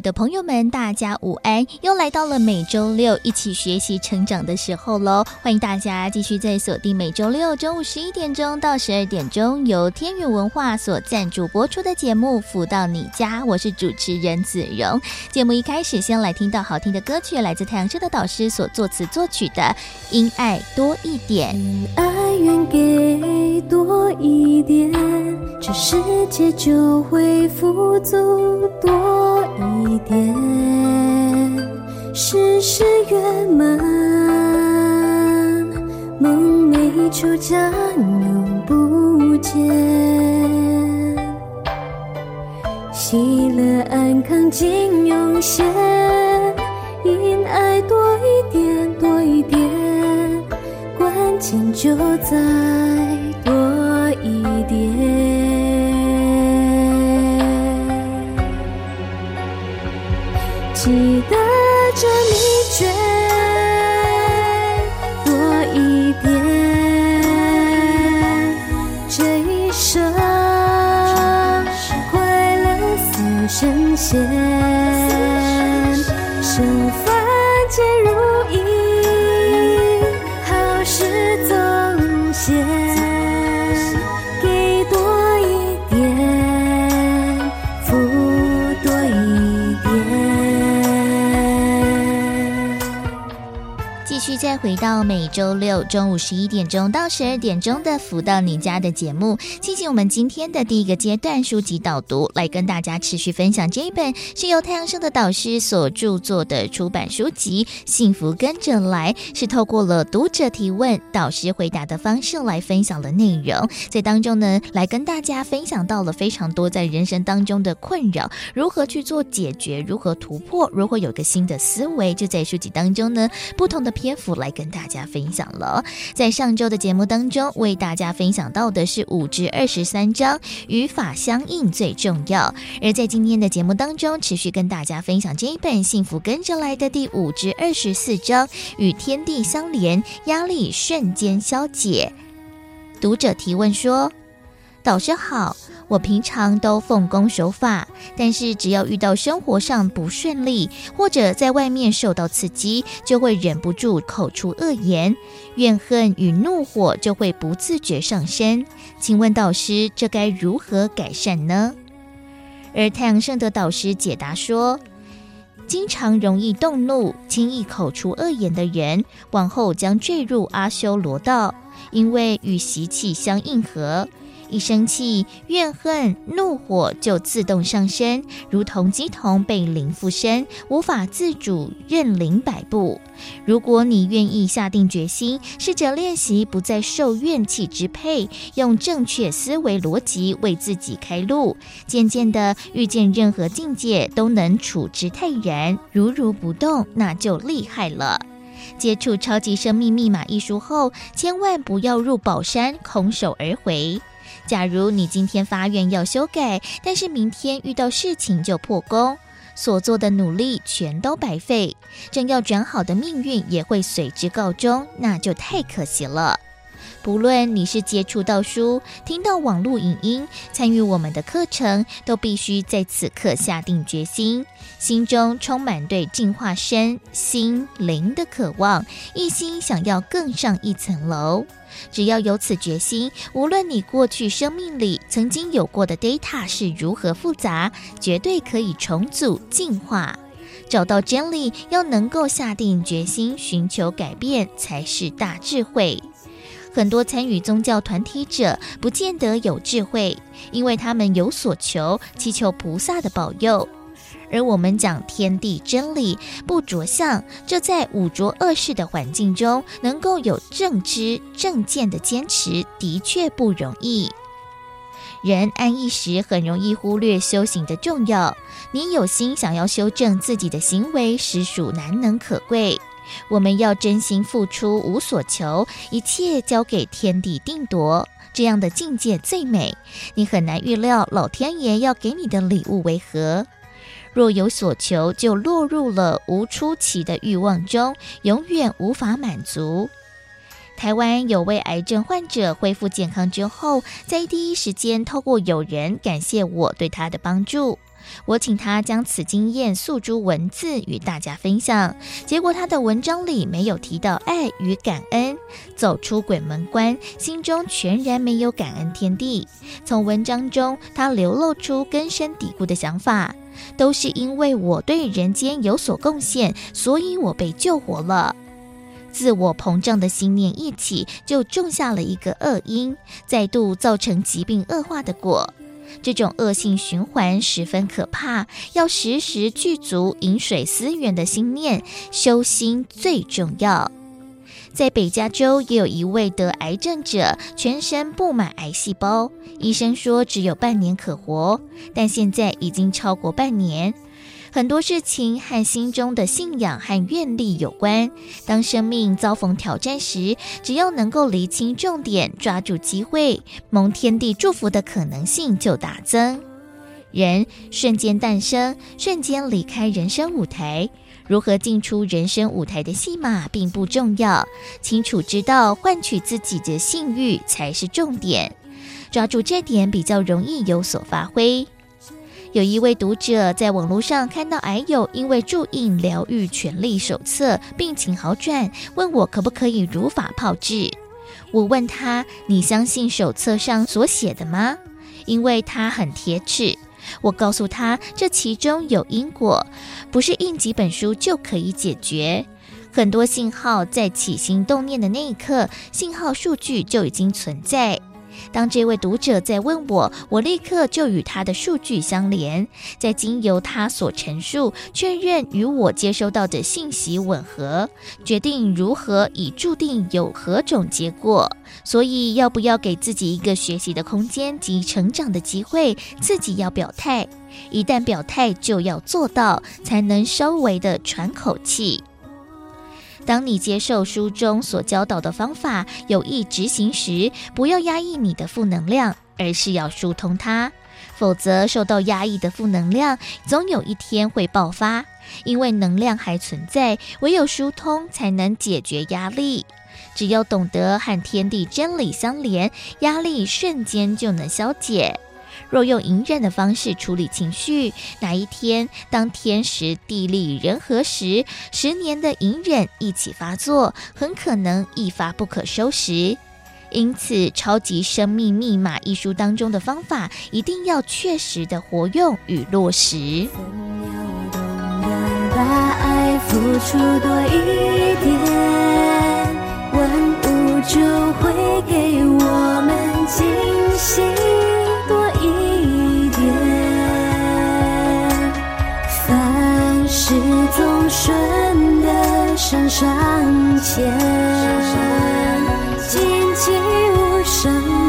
的朋友们，大家午安！又来到了每周六一起学习成长的时候喽。欢迎大家继续在锁定每周六中午十一点钟到十二点钟，由天元文化所赞助播出的节目《福到你家》，我是主持人子荣。节目一开始，先来听到好听的歌曲，来自太阳社的导师所作词作曲的《因爱多一点》。爱愿给多一点，这世界就会富足多一点。一点，事事圆满，梦寐求将永不见，喜乐安康尽涌现，因爱多一点，多一点，关键就在多记得这秘诀，多一点，这一生快乐似神仙，生凡皆如意，好事总现。继续再回到每周六中午十一点钟到十二点钟的《福到你家》的节目，进行我们今天的第一个阶段书籍导读，来跟大家持续分享这一本是由太阳升的导师所著作的出版书籍《幸福跟着来》，是透过了读者提问、导师回答的方式来分享的内容。在当中呢，来跟大家分享到了非常多在人生当中的困扰，如何去做解决，如何突破，如何有个新的思维。就在书籍当中呢，不同的篇幅。来跟大家分享了，在上周的节目当中，为大家分享到的是五至二十三章，与法相应最重要。而在今天的节目当中，持续跟大家分享这一本《幸福跟着来的》第五至二十四章，与天地相连，压力瞬间消解。读者提问说：“导师好。”我平常都奉公守法，但是只要遇到生活上不顺利，或者在外面受到刺激，就会忍不住口出恶言，怨恨与怒火就会不自觉上升。请问导师，这该如何改善呢？而太阳圣德导师解答说，经常容易动怒、轻易口出恶言的人，往后将坠入阿修罗道，因为与习气相应合。一生气、怨恨、怒火就自动上升，如同鸡童被灵附身，无法自主，任灵摆布。如果你愿意下定决心，试着练习不再受怨气支配，用正确思维逻辑为自己开路，渐渐的遇见任何境界都能处之泰然，如如不动，那就厉害了。接触《超级生命密码》一书后，千万不要入宝山空手而回。假如你今天发愿要修改，但是明天遇到事情就破功，所做的努力全都白费，正要转好的命运也会随之告终，那就太可惜了。不论你是接触到书、听到网络影音、参与我们的课程，都必须在此刻下定决心，心中充满对净化身心灵的渴望，一心想要更上一层楼。只要有此决心，无论你过去生命里曾经有过的 data 是如何复杂，绝对可以重组进化，找到真理。要能够下定决心寻求改变，才是大智慧。很多参与宗教团体者不见得有智慧，因为他们有所求，祈求菩萨的保佑。而我们讲天地真理，不着相，这在五浊恶世的环境中，能够有正知正见的坚持，的确不容易。人安逸时，很容易忽略修行的重要。你有心想要修正自己的行为，实属难能可贵。我们要真心付出，无所求，一切交给天地定夺。这样的境界最美。你很难预料老天爷要给你的礼物为何。若有所求，就落入了无出期的欲望中，永远无法满足。台湾有位癌症患者恢复健康之后，在第一时间透过友人感谢我对他的帮助。我请他将此经验诉诸文字与大家分享，结果他的文章里没有提到爱与感恩。走出鬼门关，心中全然没有感恩天地。从文章中，他流露出根深蒂固的想法，都是因为我对人间有所贡献，所以我被救活了。自我膨胀的心念一起，就种下了一个恶因，再度造成疾病恶化的果。这种恶性循环十分可怕，要时时具足饮水思源的心念，修心最重要。在北加州也有一位得癌症者，全身布满癌细胞，医生说只有半年可活，但现在已经超过半年。很多事情和心中的信仰和愿力有关。当生命遭逢挑战时，只要能够厘清重点，抓住机会，蒙天地祝福的可能性就大增。人瞬间诞生，瞬间离开人生舞台。如何进出人生舞台的戏码并不重要，清楚知道换取自己的信誉才是重点。抓住这点比较容易有所发挥。有一位读者在网络上看到癌友因为注印疗愈权利手册，病情好转，问我可不可以如法炮制。我问他：“你相信手册上所写的吗？”因为他很铁齿。我告诉他，这其中有因果，不是印几本书就可以解决。很多信号在起心动念的那一刻，信号数据就已经存在。当这位读者在问我，我立刻就与他的数据相连，再经由他所陈述确认与我接收到的信息吻合，决定如何以注定有何种结果。所以，要不要给自己一个学习的空间及成长的机会，自己要表态。一旦表态，就要做到，才能稍微的喘口气。当你接受书中所教导的方法，有意执行时，不要压抑你的负能量，而是要疏通它。否则，受到压抑的负能量，总有一天会爆发。因为能量还存在，唯有疏通才能解决压力。只要懂得和天地真理相连，压力瞬间就能消解。若用隐忍的方式处理情绪，哪一天当天时地利人和时，十年的隐忍一起发作，很可能一发不可收拾。因此，《超级生命密码》一书当中的方法，一定要确实的活用与落实。把爱付出多一点，万物就会给我们惊喜。是终顺的上上签，静寂无声。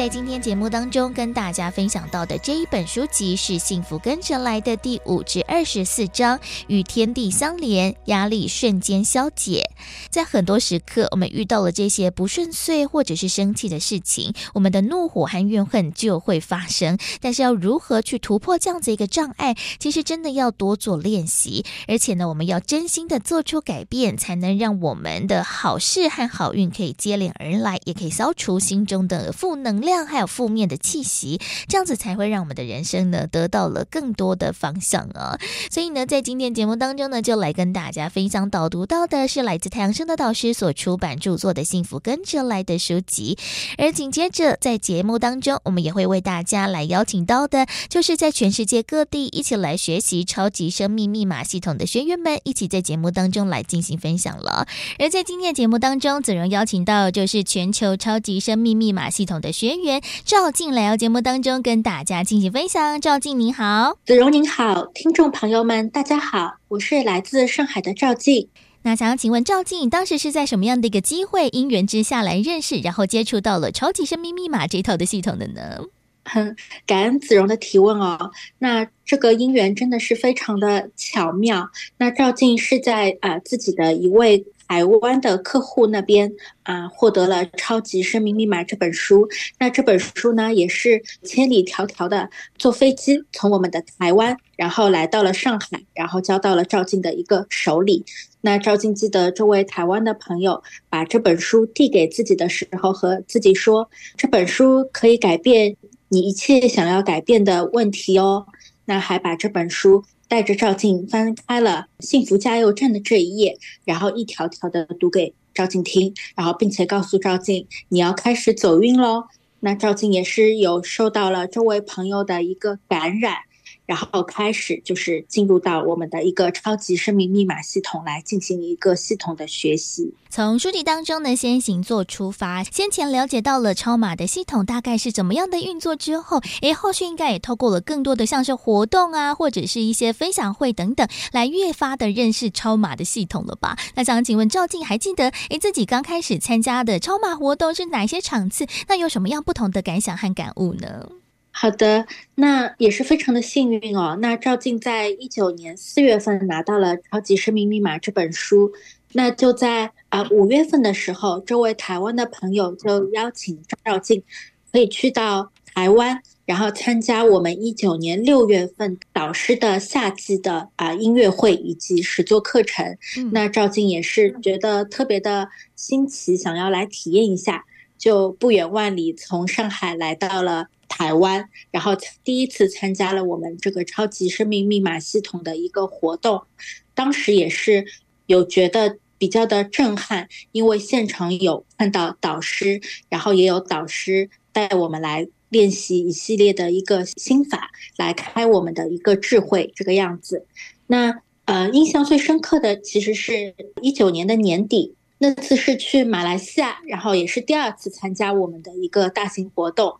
在今天节目当中，跟大家分享到的这一本书籍是《幸福跟着来的》第五至二十四章，与天地相连，压力瞬间消解。在很多时刻，我们遇到了这些不顺遂或者是生气的事情，我们的怒火和怨恨就会发生。但是要如何去突破这样子一个障碍，其实真的要多做练习，而且呢，我们要真心的做出改变，才能让我们的好事和好运可以接连而来，也可以消除心中的负能量。还有负面的气息，这样子才会让我们的人生呢得到了更多的方向啊。所以呢，在今天节目当中呢，就来跟大家分享导读到的是来自太阳升的导师所出版著作的《幸福跟着来的》书籍，而紧接着在节目当中，我们也会为大家来邀请到的，就是在全世界各地一起来学习超级生命密码系统的学员们，一起在节目当中来进行分享了。而在今天节目当中，子荣邀请到就是全球超级生命密码系统的学赵静来到节目当中跟大家进行分享。赵静您好，子荣您好，听众朋友们大家好，我是来自上海的赵静。那想要请问赵静，当时是在什么样的一个机会因缘之下来认识，然后接触到了超级生命密码这套的系统的呢？哼感恩子荣的提问哦。那这个因缘真的是非常的巧妙。那赵静是在啊、呃、自己的一位台湾的客户那边啊、获得了《超级生命密码》这本书。那这本书呢，也是千里迢迢的坐飞机从我们的台湾，然后来到了上海，然后交到了赵静的一个手里。那赵静记得这位台湾的朋友把这本书递给自己的时候，和自己说：“这本书可以改变。”你一切想要改变的问题哦，那还把这本书带着赵静翻开了“幸福加油站”的这一页，然后一条条的读给赵静听，然后并且告诉赵静你要开始走运喽。那赵静也是有受到了周围朋友的一个感染。然后开始就是进入到我们的一个超级生命密码系统来进行一个系统的学习。从书籍当中呢，先行做出发，先前了解到了超码的系统大概是怎么样的运作之后，诶，后续应该也透过了更多的像是活动啊，或者是一些分享会等等，来越发的认识超码的系统了吧？那想请问赵静还记得诶自己刚开始参加的超码活动是哪些场次？那有什么样不同的感想和感悟呢？好的，那也是非常的幸运哦。那赵静在一九年四月份拿到了《超级生命密码》这本书，那就在啊五月份的时候，这位台湾的朋友就邀请赵静可以去到台湾，然后参加我们一九年六月份导师的夏季的啊音乐会以及实作课程。那赵静也是觉得特别的新奇，想要来体验一下，就不远万里从上海来到了。台湾，然后第一次参加了我们这个超级生命密码系统的一个活动，当时也是有觉得比较的震撼，因为现场有看到导师，然后也有导师带我们来练习一系列的一个心法，来开我们的一个智慧这个样子。那呃，印象最深刻的其实是一九年的年底，那次是去马来西亚，然后也是第二次参加我们的一个大型活动。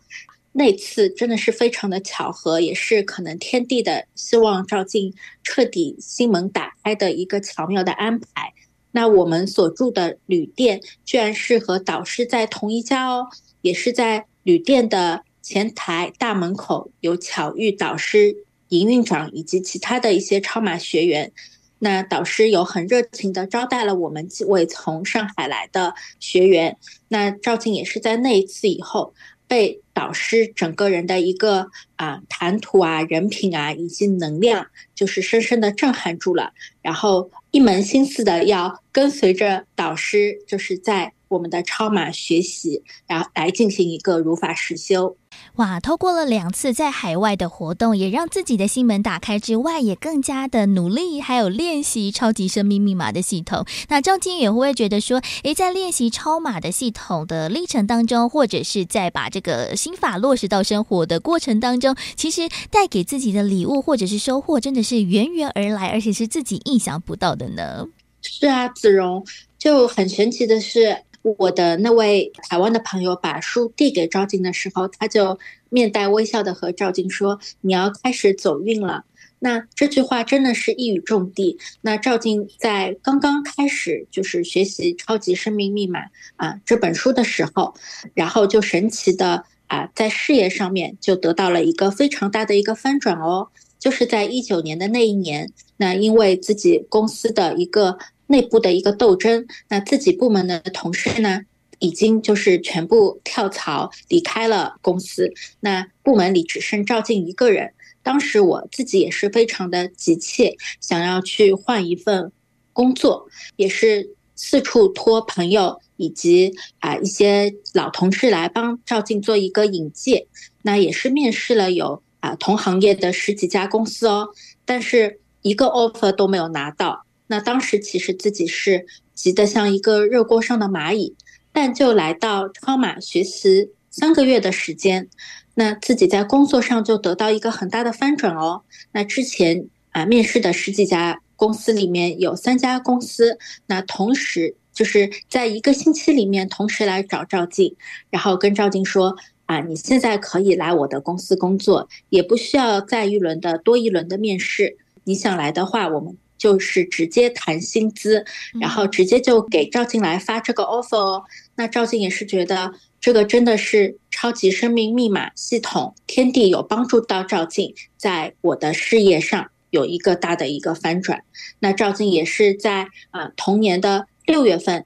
那次真的是非常的巧合，也是可能天地的希望赵静彻底心门打开的一个巧妙的安排。那我们所住的旅店居然是和导师在同一家哦，也是在旅店的前台大门口有巧遇导师、营运长以及其他的一些超马学员。那导师有很热情的招待了我们几位从上海来的学员。那赵静也是在那一次以后。被导师整个人的一个啊谈吐啊、人品啊以及能量，就是深深的震撼住了，然后一门心思的要跟随着导师，就是在我们的超码学习，然后来进行一个如法实修。哇，透过了两次在海外的活动，也让自己的心门打开之外，也更加的努力，还有练习超级生命密码的系统。那赵静也会觉得说，诶，在练习超码的系统的历程当中，或者是在把这个心法落实到生活的过程当中，其实带给自己的礼物或者是收获，真的是源源而来，而且是自己意想不到的呢？是啊，子荣，就很神奇的是。我的那位台湾的朋友把书递给赵静的时候，他就面带微笑的和赵静说：“你要开始走运了。”那这句话真的是一语中的。那赵静在刚刚开始就是学习《超级生命密码》啊这本书的时候，然后就神奇的啊在事业上面就得到了一个非常大的一个翻转哦，就是在一九年的那一年，那因为自己公司的一个。内部的一个斗争，那自己部门的同事呢，已经就是全部跳槽离开了公司，那部门里只剩赵静一个人。当时我自己也是非常的急切，想要去换一份工作，也是四处托朋友以及啊一些老同事来帮赵静做一个引荐。那也是面试了有啊同行业的十几家公司哦，但是一个 offer 都没有拿到。那当时其实自己是急得像一个热锅上的蚂蚁，但就来到超马学习三个月的时间，那自己在工作上就得到一个很大的翻转哦。那之前啊面试的十几家公司里面有三家公司，那同时就是在一个星期里面同时来找赵静，然后跟赵静说。啊，你现在可以来我的公司工作，也不需要再一轮的多一轮的面试。你想来的话，我们就是直接谈薪资，然后直接就给赵静来发这个 offer 哦。那赵静也是觉得这个真的是超级生命密码系统，天地有帮助到赵静，在我的事业上有一个大的一个翻转。那赵静也是在啊同年的六月份。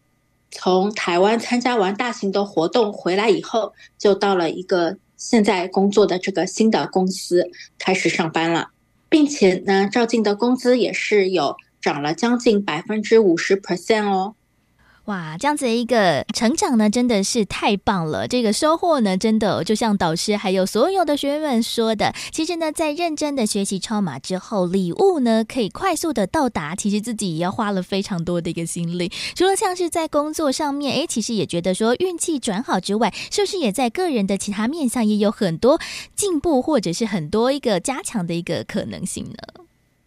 从台湾参加完大型的活动回来以后，就到了一个现在工作的这个新的公司开始上班了，并且呢，赵静的工资也是有涨了将近百分之五十 percent 哦。哇，这样子的一个成长呢，真的是太棒了！这个收获呢，真的就像导师还有所有的学员们说的，其实呢，在认真的学习超码之后，礼物呢可以快速的到达，其实自己也要花了非常多的一个心力。除了像是在工作上面，诶，其实也觉得说运气转好之外，是不是也在个人的其他面向也有很多进步，或者是很多一个加强的一个可能性呢？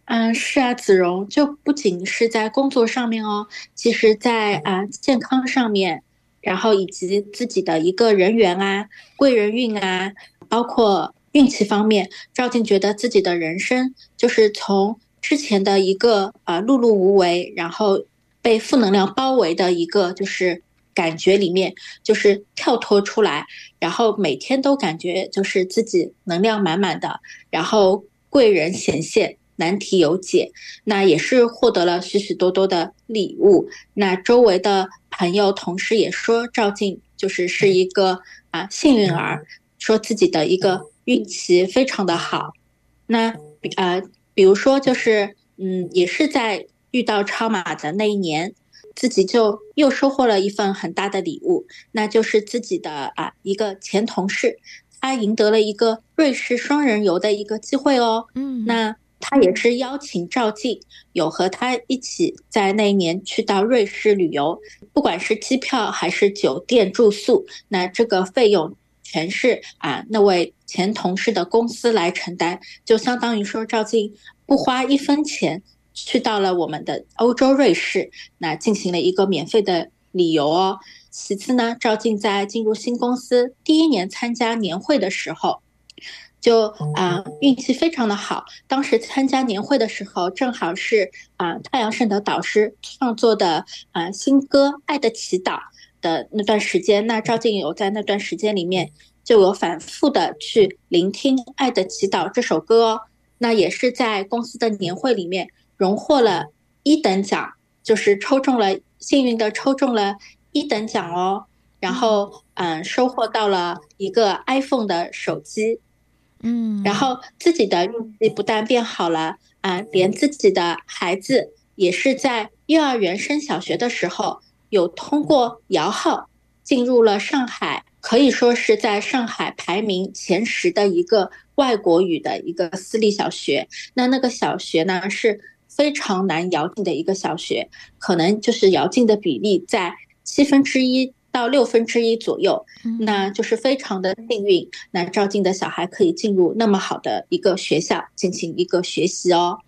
嗯，是啊，子荣就不仅是在工作上面哦，其实在啊健康上面，然后以及自己的一个人缘啊、贵人运啊，包括运气方面，赵静觉得自己的人生就是从之前的一个啊碌碌无为，然后被负能量包围的一个就是感觉里面，就是跳脱出来，然后每天都感觉就是自己能量满满的，然后贵人显现。难题有解，那也是获得了许许多多的礼物。那周围的朋友、同事也说赵静就是是一个啊幸运儿，说自己的一个运气非常的好。那呃，比如说就是嗯，也是在遇到超马的那一年，自己就又收获了一份很大的礼物，那就是自己的啊一个前同事，他赢得了一个瑞士双人游的一个机会哦。嗯，那。他也是邀请赵静有和他一起在那一年去到瑞士旅游，不管是机票还是酒店住宿，那这个费用全是啊那位前同事的公司来承担，就相当于说赵静不花一分钱去到了我们的欧洲瑞士，那进行了一个免费的旅游哦。其次呢，赵静在进入新公司第一年参加年会的时候。就啊，运气非常的好。当时参加年会的时候，正好是啊太阳盛德导师创作的啊新歌《爱的祈祷》的那段时间。那赵静有在那段时间里面就有反复的去聆听《爱的祈祷》这首歌哦。那也是在公司的年会里面荣获了一等奖，就是抽中了，幸运的抽中了一等奖哦。然后嗯，收获到了一个 iPhone 的手机。嗯，然后自己的运气不但变好了啊，连自己的孩子也是在幼儿园升小学的时候，有通过摇号进入了上海，可以说是在上海排名前十的一个外国语的一个私立小学。那那个小学呢，是非常难摇进的一个小学，可能就是摇进的比例在七分之一。到六分之一左右，那就是非常的幸运。那赵静的小孩可以进入那么好的一个学校进行一个学习哦。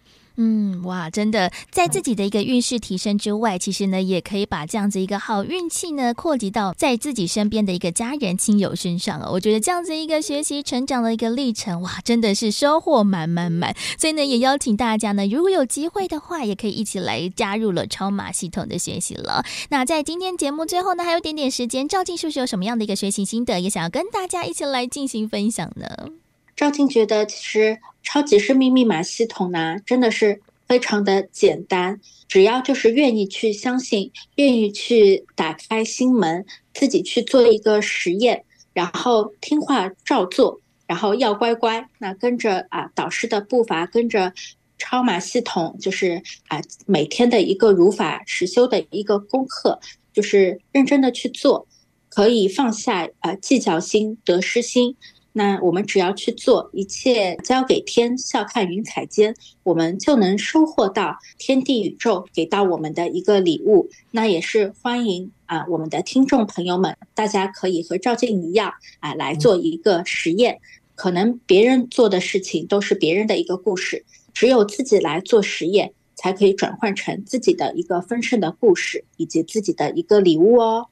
嗯，哇，真的，在自己的一个运势提升之外，其实呢，也可以把这样子一个好运气呢，扩及到在自己身边的一个家人亲友身上哦。我觉得这样子一个学习成长的一个历程，哇，真的是收获满满满。所以呢，也邀请大家呢，如果有机会的话，也可以一起来加入了超马系统的学习了。那在今天节目最后呢，还有点点时间，赵静是不是有什么样的一个学习心得，也想要跟大家一起来进行分享呢？赵静觉得，其实超级生命密码系统呢，真的是非常的简单，只要就是愿意去相信，愿意去打开心门，自己去做一个实验，然后听话照做，然后要乖乖，那跟着啊导师的步伐，跟着超码系统，就是啊每天的一个如法实修的一个功课，就是认真的去做，可以放下啊计较心、得失心。那我们只要去做，一切交给天，笑看云彩间，我们就能收获到天地宇宙给到我们的一个礼物。那也是欢迎啊、我们的听众朋友们，大家可以和赵静一样啊、来做一个实验。可能别人做的事情都是别人的一个故事，只有自己来做实验，才可以转换成自己的一个丰盛的故事，以及自己的一个礼物哦。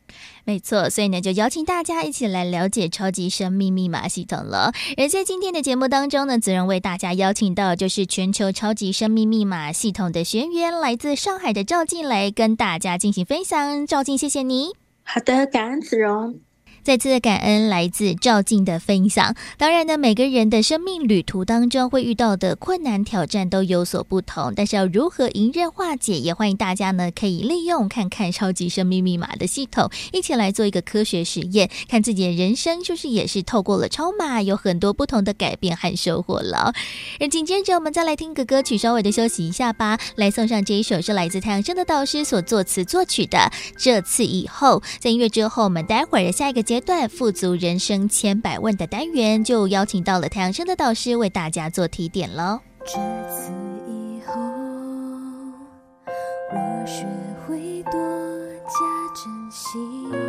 没错，所以呢，就邀请大家一起来了解超级生命密码系统了。而在今天的节目当中呢，子荣为大家邀请到就是全球超级生命密码系统的学员，来自上海的赵静来跟大家进行分享。赵静，谢谢你。好的，感恩子荣。再次的感恩来自赵静的分享。当然呢，每个人的生命旅途当中会遇到的困难挑战都有所不同，但是要如何迎刃化解，也欢迎大家呢可以利用看看超级生命密码的系统，一起来做一个科学实验，看自己的人生就是也是透过了超码，有很多不同的改变和收获了。而紧接着我们再来听个歌曲，稍微的休息一下吧。来送上这一首是来自太阳升的导师所作词作曲的《这次以后》。在音乐之后，我们待会儿的下一个。阶段富足人生千百万的单元，就邀请到了太阳升的导师为大家做提点喽。这次以后，我学会多加珍惜。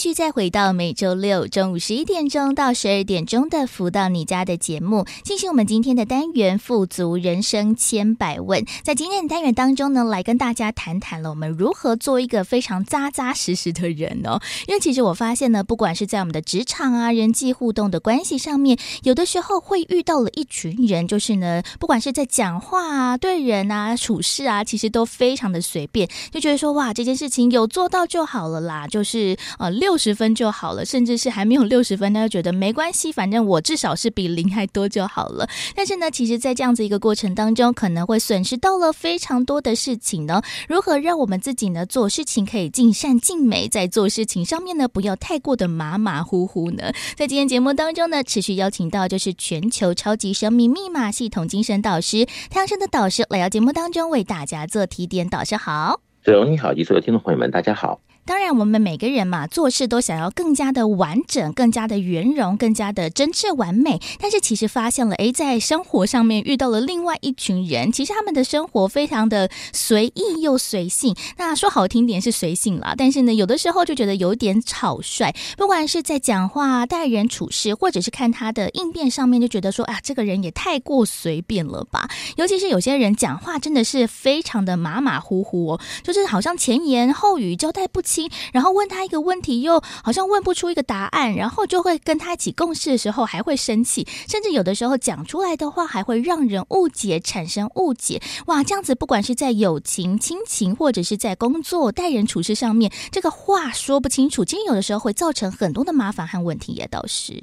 续再回到每周六中午十一点钟到十二点钟的“福到你家”的节目，进行我们今天的单元“富足人生千百问”。在今天的单元当中呢，来跟大家谈谈了我们如何做一个非常扎扎实实的人哦。因为其实我发现呢，不管是在我们的职场啊、人际互动的关系上面，有的时候会遇到了一群人，就是呢，不管是在讲话啊、对人啊、处事啊，其实都非常的随便，就觉得说哇，这件事情有做到就好了啦，就是呃。六六十分就好了，甚至是还没有六十分，他就觉得没关系，反正我至少是比零还多就好了。但是呢，其实，在这样子一个过程当中，可能会损失到了非常多的事情呢。如何让我们自己呢做事情可以尽善尽美，在做事情上面呢不要太过的马马虎虎呢？在今天节目当中呢，持续邀请到就是全球超级生命密码系统精神导师太阳盛德导师来到节目当中为大家做提点。导师好，子荣你好，以及所有听众朋友们，大家好。当然，我们每个人嘛，做事都想要更加的完整、更加的圆融、更加的真挚完美。但是，其实发现了，诶，在生活上面遇到了另外一群人，其实他们的生活非常的随意又随性。那说好听点是随性啦，但是呢，有的时候就觉得有点草率。不管是在讲话、待人处事，或者是看他的应变上面，就觉得说，啊，这个人也太过随便了吧。尤其是有些人讲话真的是非常的马马虎虎哦，就是好像前言后语交代不清。然后问他一个问题，又好像问不出一个答案，然后就会跟他一起共事的时候还会生气，甚至有的时候讲出来的话还会让人误解，产生误解。哇，这样子不管是在友情、亲情，或者是在工作、待人处事上面，这个话说不清楚，其实有的时候会造成很多的麻烦和问题也倒是。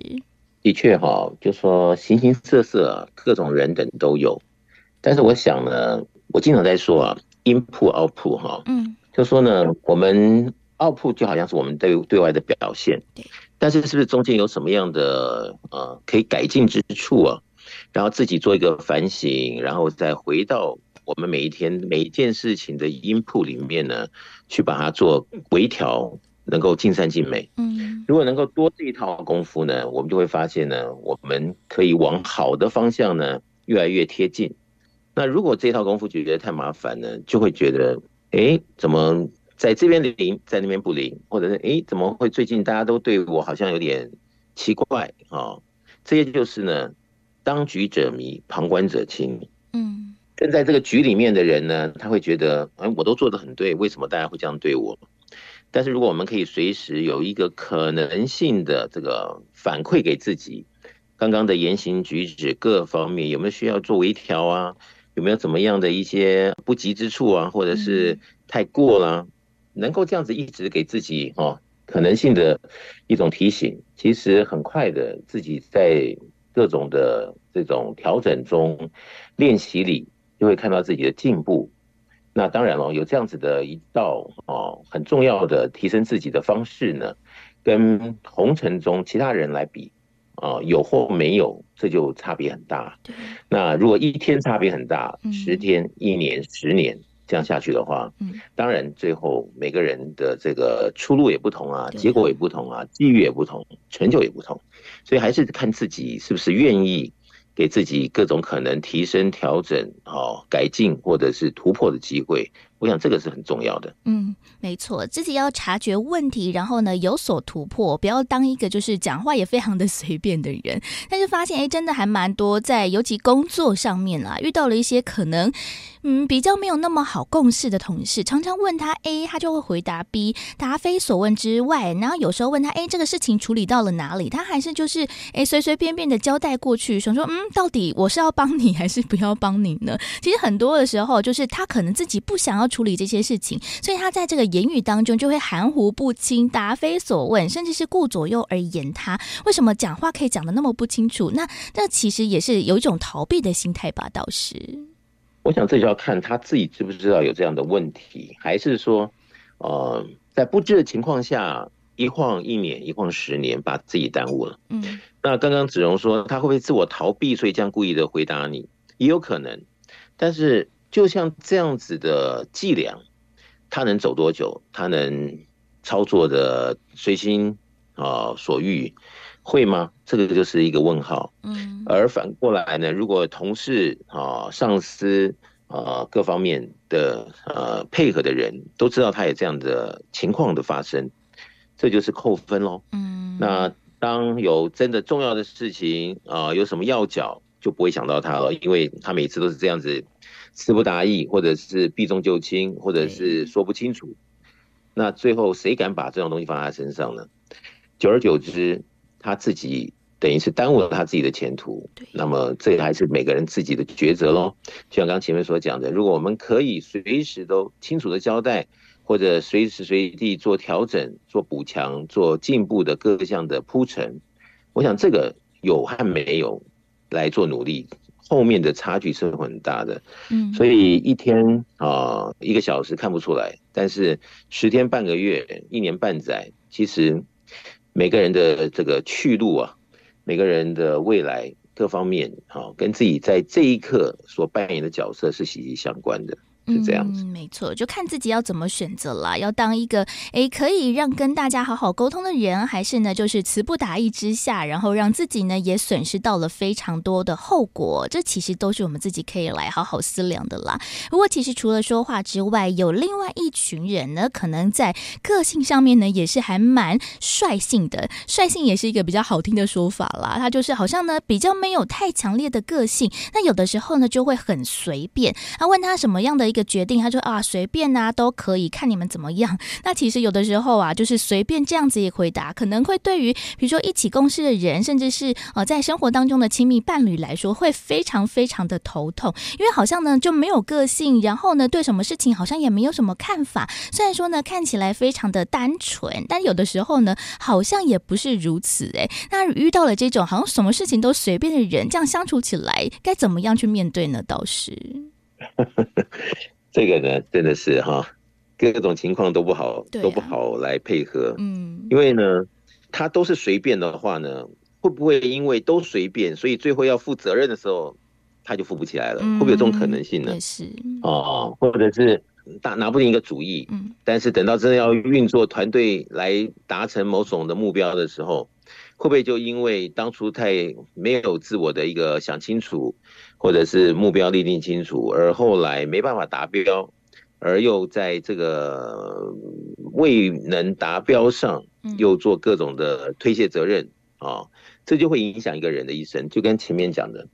的确哈、哦，就说形形色色，各种人等都有。但是我想呢，我经常在说啊，input output 哈，嗯，就说呢，我们。Output 就好像是我们对对外的表现，但是是不是中间有什么样的呃可以改进之处啊？然后自己做一个反省，然后再回到我们每一天每一件事情的 input 里面呢，去把它做微调，能够尽善尽美。嗯，如果能够多这一套功夫呢，我们就会发现呢，我们可以往好的方向呢越来越贴近。那如果这套功夫觉得太麻烦呢，就会觉得哎怎么？在这边灵，在那边不灵，或者是诶，怎么会最近大家都对我好像有点奇怪啊、哦？这些就是呢，当局者迷，旁观者清。嗯，跟在这个局里面的人呢，他会觉得，哎，我都做得很对，为什么大家会这样对我？但是如果我们可以随时有一个可能性的这个反馈给自己，刚刚的言行举止各方面有没有需要做微调啊？有没有怎么样的一些不及之处啊？或者是太过了？嗯能够这样子一直给自己哦可能性的一种提醒，其实很快的自己在各种的这种调整中练习里，就会看到自己的进步。那当然了，有这样子的一道哦很重要的提升自己的方式呢，跟红尘中其他人来比啊，有或没有，这就差别很大。那如果一天差别很大，十天、一年、十年。这样下去的话，嗯，当然最后每个人的这个出路也不同啊，结果也不同啊，机遇也不同，成就也不同，所以还是看自己是不是愿意给自己各种可能提升、调整、哦改进或者是突破的机会。我想这个是很重要的。嗯，没错，自己要察觉问题，然后呢有所突破，不要当一个就是讲话也非常的 随便的人。但是发现哎，真的还蛮多在尤其工作上面啊，遇到了一些可能。嗯，比较没有那么好共事的同事，常常问他 A，他就会回答 B，答非所问之外。然后有时候问他，哎，这个事情处理到了哪里？他还是就是哎随随便便的交代过去，想说，嗯，到底我是要帮你还是不要帮你呢？其实很多的时候，就是他可能自己不想要处理这些事情，所以他在这个言语当中就会含糊不清，答非所问，甚至是顾左右而言他。为什么讲话可以讲的那么不清楚？那那其实也是有一种逃避的心态吧，倒是。我想这就要看他自己知不知道有这样的问题，还是说，呃，在不知的情况下，一晃一年，一晃十年，把自己耽误了。嗯，那刚刚子荣说他会不会自我逃避，所以这样故意的回答你，也有可能。但是就像这样子的伎俩，他能走多久？他能操作的随心啊、呃、所欲？会吗？这个就是一个问号。嗯，而反过来呢，如果同事啊、上司啊各方面的呃配合的人都知道他有这样的情况的发生，这就是扣分喽。嗯，那当有真的重要的事情啊、呃，有什么要角，就不会想到他了，因为他每次都是这样子词不达意，或者是避重就轻，或者是说不清楚。那最后谁敢把这种东西放在他身上呢？久而久之，他自己等于是耽误了他自己的前途。那么这还是每个人自己的抉择喽。就像刚刚前面所讲的，如果我们可以随时都清楚的交代，或者随时随地做调整、做补强、做进步的各项的铺陈，我想这个有和没有来做努力。后面的差距是很大的，嗯，所以一天啊，一个小时看不出来，但是十天半个月、一年半载，其实每个人的这个去路啊，每个人的未来各方面，啊，跟自己在这一刻所扮演的角色是息息相关的。是这样子，嗯，没错，就看自己要怎么选择啦。要当一个诶可以让跟大家好好沟通的人，还是呢就是词不达意之下，然后让自己呢也损失到了非常多的后果。这其实都是我们自己可以来好好思量的啦。不过其实除了说话之外，有另外一群人呢，可能在个性上面呢也是还蛮率性的。率性也是一个比较好听的说法啦。他就是好像呢比较没有太强烈的个性，那有的时候呢就会很随便。啊，问他什么样的个。决定，他说啊，随便、啊，都可以，看你们怎么样。那其实有的时候啊，就是随便这样子一回答，可能会对于比如说一起共事的人，甚至是呃在生活当中的亲密伴侣来说，会非常非常的头痛，因为好像呢就没有个性，然后呢对什么事情好像也没有什么看法。虽然说呢看起来非常的单纯，但有的时候呢好像也不是如此哎。那遇到了这种好像什么事情都随便的人，这样相处起来该怎么样去面对呢？倒是。这个呢，真的是哈，各种情况都不好，啊、都不好来配合。嗯，因为呢，他都是随便的话呢，会不会因为都随便，所以最后要负责任的时候，他就负不起来了？嗯、会不会有这种可能性呢？是哦，或者是拿拿不定一个主意，嗯，但是等到真的要运作团队来达成某种的目标的时候，会不会就因为当初太没有自我的一个想清楚？或者是目标立定清楚，而后来没办法达标，而又在这个未能达标上又做各种的推卸责任啊，这就会影响一个人的一生。就跟前面讲的，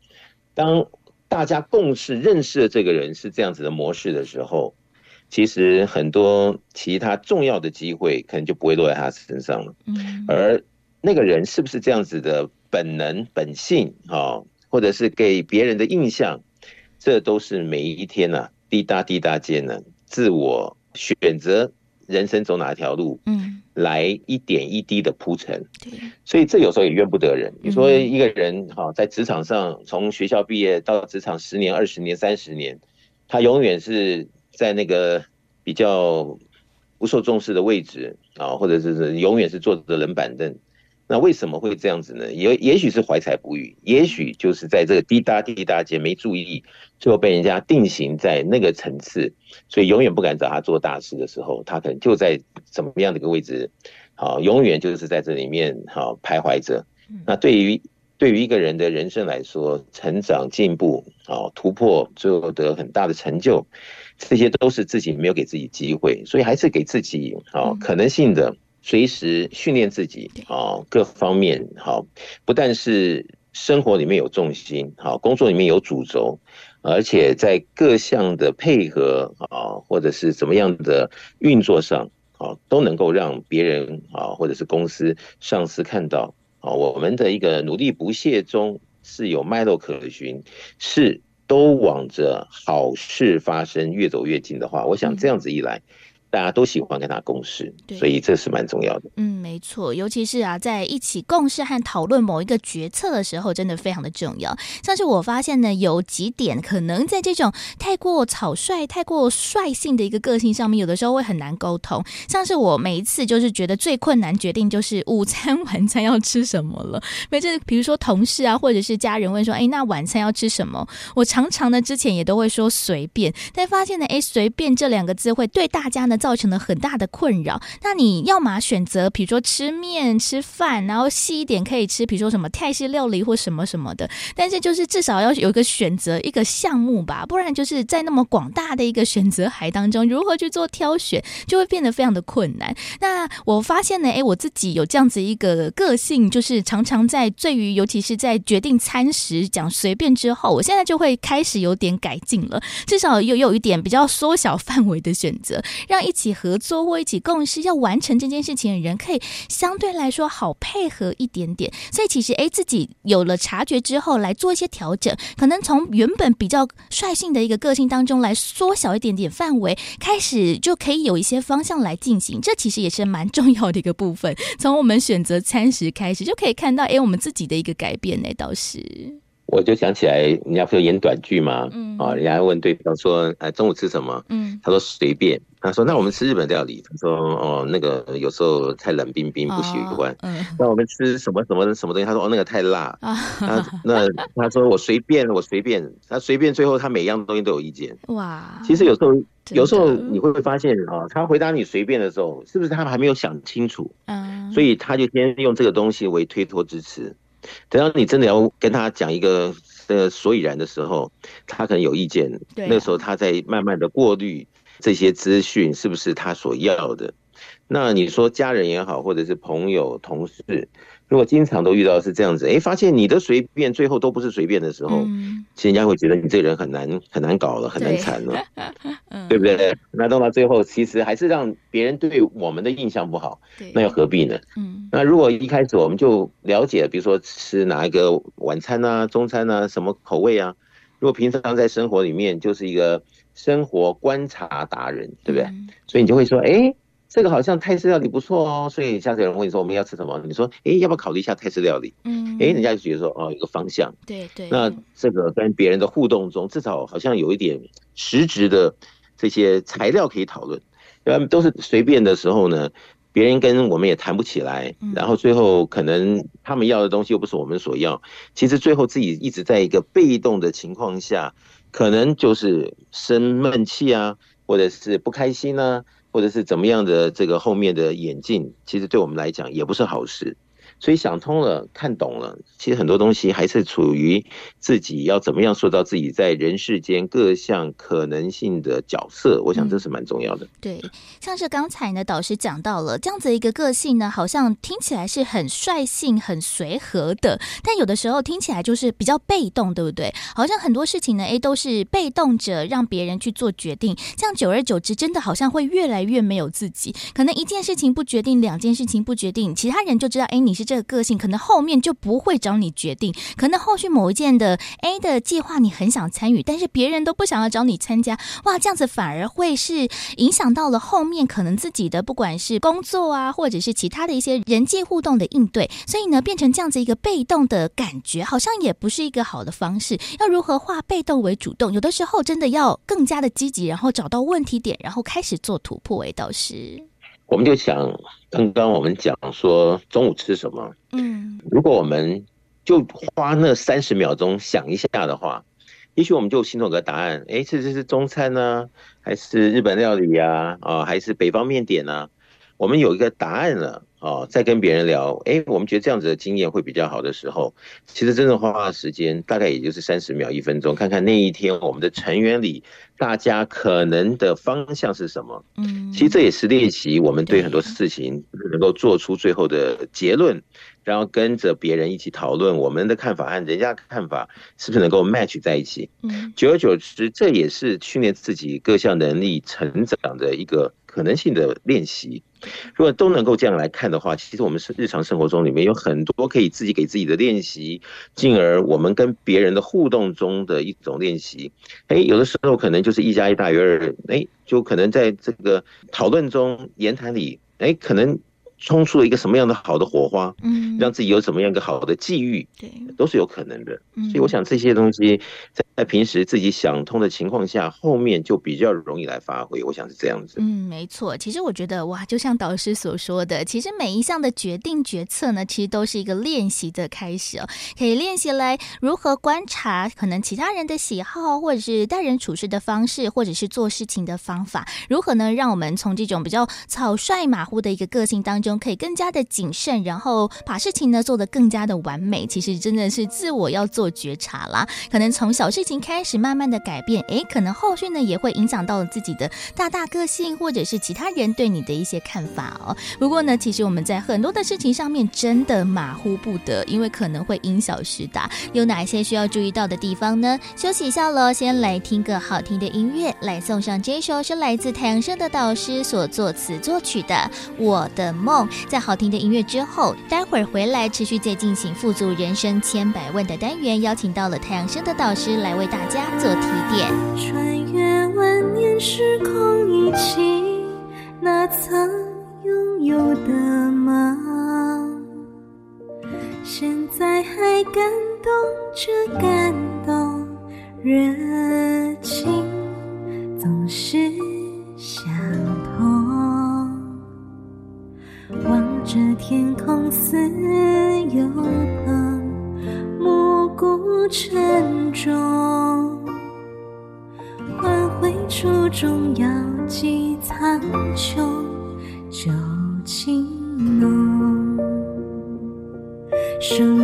当大家共识认识了这个人是这样子的模式的时候，其实很多其他重要的机会可能就不会落在他身上了。而那个人是不是这样子的本能本性啊？或者是给别人的印象，这都是每一天呐、啊，滴答滴答间呢，自我选择人生走哪条路，嗯，来一点一滴的铺陈，对，所以这有时候也怨不得人。你说一个人哈，在职场上从学校毕业到职场十年、二十年、三十年，他永远是在那个比较不受重视的位置啊，或者是永远是坐着冷板凳。那为什么会这样子呢？也也许是怀才不遇，也许就是在这个滴答滴答间没注意，最后被人家定型在那个层次，所以永远不敢找他做大事的时候，他可能就在怎么样的一个位置，好，永远就是在这里面好徘徊着。那对于对于一个人的人生来说，成长进步啊，突破，最后得很大的成就，这些都是自己没有给自己机会，所以还是给自己啊可能性的。随时训练自己，啊，各方面好，不但是生活里面有重心，好，工作里面有主轴，而且在各项的配合啊，或者是怎么样的运作上，啊，都能够让别人啊，或者是公司上司看到，啊，我们的一个努力不懈中是有脉络可循，是都往着好事发生越走越近的话，我想这样子一来。大家都喜欢跟他共事，所以这是蛮重要的。嗯，没错，尤其是啊，在一起共事和讨论某一个决策的时候，真的非常的重要。像是我发现呢，有几点可能在这种太过草率、太过率性的一个个性上面，有的时候会很难沟通。像是我每一次就是觉得最困难决定就是午餐、晚餐要吃什么了。每次比如说同事啊，或者是家人问说：“哎，那晚餐要吃什么？”我常常呢之前也都会说随便，但发现呢，哎，随便这两个字会对大家呢。造成了很大的困扰。那你要么选择，比如说吃面、吃饭，然后细一点可以吃，比如说什么泰式料理或什么什么的。但是就是至少要有一个选择，一个项目吧，不然就是在那么广大的一个选择海当中，如何去做挑选，就会变得非常的困难。那我发现呢，诶，我自己有这样子一个个性，就是常常在对于，尤其是在决定餐食讲随便之后，我现在就会开始有点改进了，至少有有一点比较缩小范围的选择，让一一起合作或一起共事要完成这件事情的人可以相对来说好配合一点点。所以其实诶，自己有了察觉之后来做一些调整，可能从原本比较率性的一个个性当中来缩小一点点范围，开始就可以有一些方向来进行。这其实也是蛮重要的一个部分。从我们选择餐食开始，就可以看到诶，我们自己的一个改变呢，倒是。我就想起来，人家不是演短剧吗？嗯，啊，人家问对方说：“哎，中午吃什么？”嗯，他说随便。他说：“那我们吃日本料理。”他说：“哦，那个有时候太冷冰冰不喜欢。哦”嗯，那我们吃什么什么什么东西？他说：“哦，那个太辣。哦”啊，那他说：“我随便，我随便。”他随便，最后他每样东西都有意见。哇，其实有时候有时候你会发现啊，他回答你随便的时候，是不是他还没有想清楚？嗯，所以他就先用这个东西为推脱之词。等到你真的要跟他讲一个呃所以然的时候，他可能有意见。对啊，那时候他在慢慢的过滤这些资讯是不是他所要的。那你说家人也好，或者是朋友、同事。如果经常都遇到是这样子，哎，发现你的随便最后都不是随便的时候，嗯、其实人家会觉得你这个人很难很难搞了，很难缠了，对，嗯、对不对？那弄到最后，其实还是让别人对我们的印象不好，对那又何必呢？嗯，那如果一开始我们就了解，比如说吃哪一个晚餐啊、中餐啊、什么口味啊，如果平常在生活里面就是一个生活观察达人，对不对？嗯、所以你就会说，哎。这个好像泰式料理不错哦，所以下次有人问你说我们要吃什么，你说哎，要不要考虑一下泰式料理？嗯，哎，人家就觉得说哦，有个方向。对对。那这个跟别人的互动中，至少好像有一点实质的这些材料可以讨论。要不然都是随便的时候呢，别人跟我们也谈不起来，然后最后可能他们要的东西又不是我们所要，其实最后自己一直在一个被动的情况下，可能就是生闷气啊，或者是不开心啊。或者是怎么样的这个后面的演进，其实对我们来讲也不是好事。所以想通了，看懂了，其实很多东西还是处于自己要怎么样塑造自己在人世间各项可能性的角色。我想这是蛮重要的。嗯、对，像是刚才呢，导师讲到了这样子一个个性呢，好像听起来是很率性、很随和的，但有的时候听起来就是比较被动，对不对？好像很多事情呢，诶，都是被动着让别人去做决定，这样久而久之，真的好像会越来越没有自己。可能一件事情不决定，两件事情不决定，其他人就知道，诶，你是这。的个性可能后面就不会找你决定，可能后续某一件的 A 的计划你很想参与，但是别人都不想要找你参加，哇，这样子反而会是影响到了后面可能自己的不管是工作啊，或者是其他的一些人际互动的应对，所以呢，变成这样子一个被动的感觉，好像也不是一个好的方式。要如何化被动为主动？有的时候真的要更加的积极，然后找到问题点，然后开始做突破。哎，倒是。我们就想，刚刚我们讲说中午吃什么，嗯，如果我们就花那三十秒钟想一下的话，也许我们就心中有个答案，哎，这这是中餐呢，还是日本料理呀？啊，还是北方面点呢？我们有一个答案了。哦，在跟别人聊，哎，我们觉得这样子的经验会比较好的时候，其实真正花的时间大概也就是三十秒、一分钟，看看那一天我们的成员里大家可能的方向是什么。嗯，其实这也是练习我们对很多事情能够做出最后的结论，然后跟着别人一起讨论我们的看法和人家看法是不是能够 match 在一起。嗯，久而久之，这也是训练自己各项能力成长的一个可能性的练习。如果都能够这样来看的话，其实我们是日常生活中里面有很多可以自己给自己的练习，进而我们跟别人的互动中的一种练习。哎，有的时候可能就是一加一大于二，哎，就可能在这个讨论中、言谈里，哎，可能冲出了一个什么样的好的火花，嗯，让自己有什么样一个好的际遇，对，都是有可能的。所以我想这些东西在在平时自己想通的情况下，后面就比较容易来发挥。我想是这样子。嗯，没错。其实我觉得哇，就像导师所说的，其实每一项的决定决策呢，其实都是一个练习的开始哦，可以练习来如何观察可能其他人的喜好，或者是待人处事的方式，或者是做事情的方法，如何呢，让我们从这种比较草率马虎的一个个性当中，可以更加的谨慎，然后把事情呢做得更加的完美。其实真的是自我要做觉察啦，可能从小事情开始，慢慢的改变，诶，可能后续呢也会影响到自己的大大个性，或者是其他人对你的一些看法哦。不过呢，其实我们在很多的事情上面真的马虎不得，因为可能会因小失大。有哪些需要注意到的地方呢？休息一下喽，先来听个好听的音乐，来送上这首是来自太阳社的导师所作词作曲的《我的梦》。在好听的音乐之后，待会儿回来持续再进行富足人生千百万的单元，邀请到了太阳升的导师来为大家做提点。穿越万年时空，忆起那曾拥有的梦，现在还感动着感动，热情总是相同。望着天空似有朋，暮鼓晨钟，唤回初衷，遥寄苍穹，旧情浓。生命